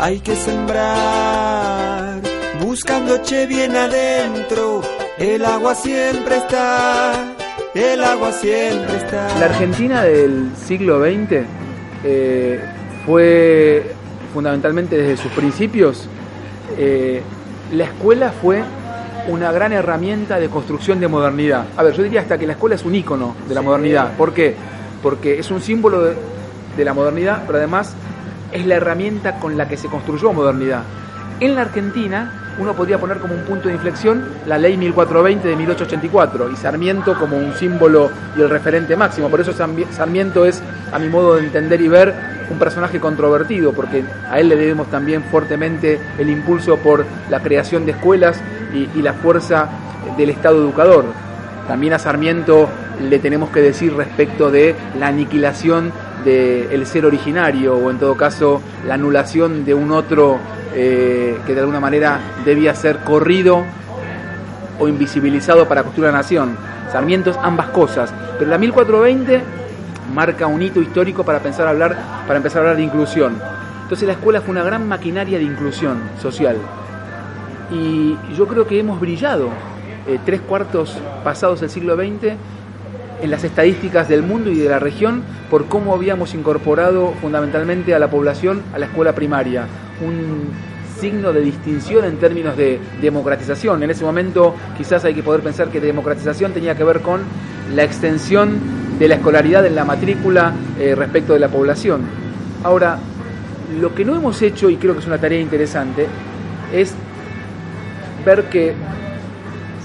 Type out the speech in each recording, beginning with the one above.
hay que sembrar, buscando che bien adentro, el agua siempre está, el agua siempre está. La Argentina del siglo XX eh, fue fundamentalmente desde sus principios, eh, la escuela fue una gran herramienta de construcción de modernidad. A ver, yo diría hasta que la escuela es un ícono de la modernidad. ¿Por qué? Porque es un símbolo de, de la modernidad, pero además es la herramienta con la que se construyó modernidad. En la Argentina, uno podría poner como un punto de inflexión la ley 1420 de 1884 y Sarmiento como un símbolo y el referente máximo. Por eso Sarmi- Sarmiento es, a mi modo de entender y ver, un personaje controvertido, porque a él le debemos también fuertemente el impulso por la creación de escuelas y, y la fuerza del Estado educador. También a Sarmiento le tenemos que decir respecto de la aniquilación del ser originario o en todo caso la anulación de un otro eh, que de alguna manera debía ser corrido o invisibilizado para construir la nación. Sarmiento es ambas cosas, pero la 1420 marca un hito histórico para pensar hablar para empezar a hablar de inclusión. Entonces la escuela fue una gran maquinaria de inclusión social. Y yo creo que hemos brillado eh, tres cuartos pasados del siglo XX en las estadísticas del mundo y de la región por cómo habíamos incorporado fundamentalmente a la población a la escuela primaria. Un signo de distinción en términos de democratización. En ese momento quizás hay que poder pensar que democratización tenía que ver con la extensión de la escolaridad en la matrícula eh, respecto de la población. Ahora, lo que no hemos hecho, y creo que es una tarea interesante, es ver que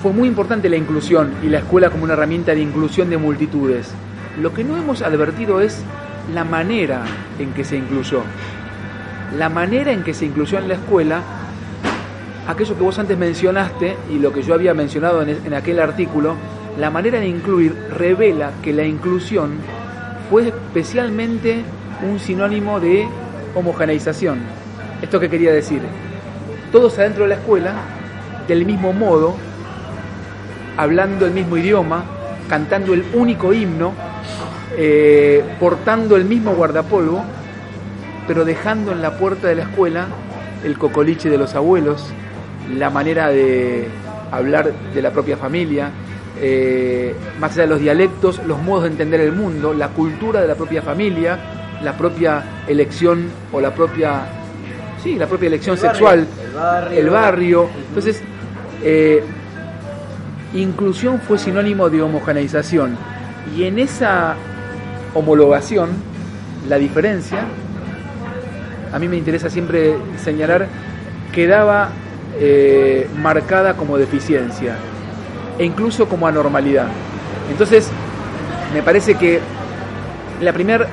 fue muy importante la inclusión y la escuela como una herramienta de inclusión de multitudes. Lo que no hemos advertido es la manera en que se incluyó. La manera en que se incluyó en la escuela, aquello que vos antes mencionaste y lo que yo había mencionado en, aquel artículo, la manera de incluir revela que la inclusión fue especialmente un sinónimo de homogeneización. ¿Esto qué quería decir? Todos adentro de la escuela, del mismo modo, hablando el mismo idioma, cantando el único himno, eh, portando el mismo guardapolvo, pero dejando en la puerta de la escuela el cocoliche de los abuelos, la manera de hablar de la propia familia, eh, más allá de los dialectos, los modos de entender el mundo, la cultura de la propia familia, la propia elección o la propia, sí, la propia elección sexual, el barrio. el barrio. Entonces, eh, inclusión fue sinónimo de homogeneización. Y en esa homologación, la diferencia, a mí me interesa siempre señalar, quedaba eh, marcada como deficiencia e incluso como anormalidad. Entonces, me parece que la primera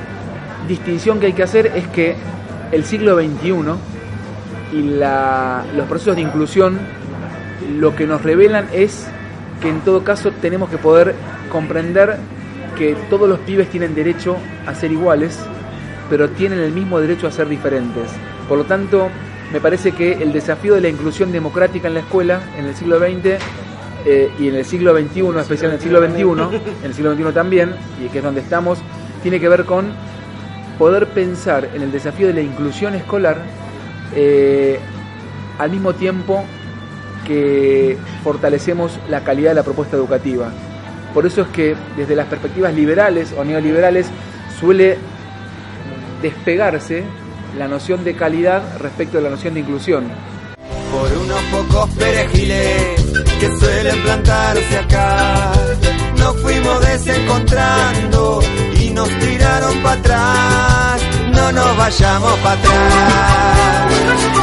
distinción que hay que hacer es que el siglo XXI y los procesos de inclusión lo que nos revelan es que en todo caso tenemos que poder comprender que todos los pibes tienen derecho a ser iguales, pero tienen el mismo derecho a ser diferentes. Por lo tanto, me parece que el desafío de la inclusión democrática en la escuela en el siglo XX eh, y en el siglo XXI, especialmente en el siglo XXI, en el siglo XXI también, y que es donde estamos, tiene que ver con poder pensar en el desafío de la inclusión escolar eh, al mismo tiempo que fortalecemos la calidad de la propuesta educativa. Por eso es que desde las perspectivas liberales o neoliberales suele despegarse la noción de calidad respecto de la noción de inclusión. Por unos pocos perejiles que suelen plantarse acá, nos fuimos desencontrando y nos tiraron para atrás. No nos vayamos para atrás.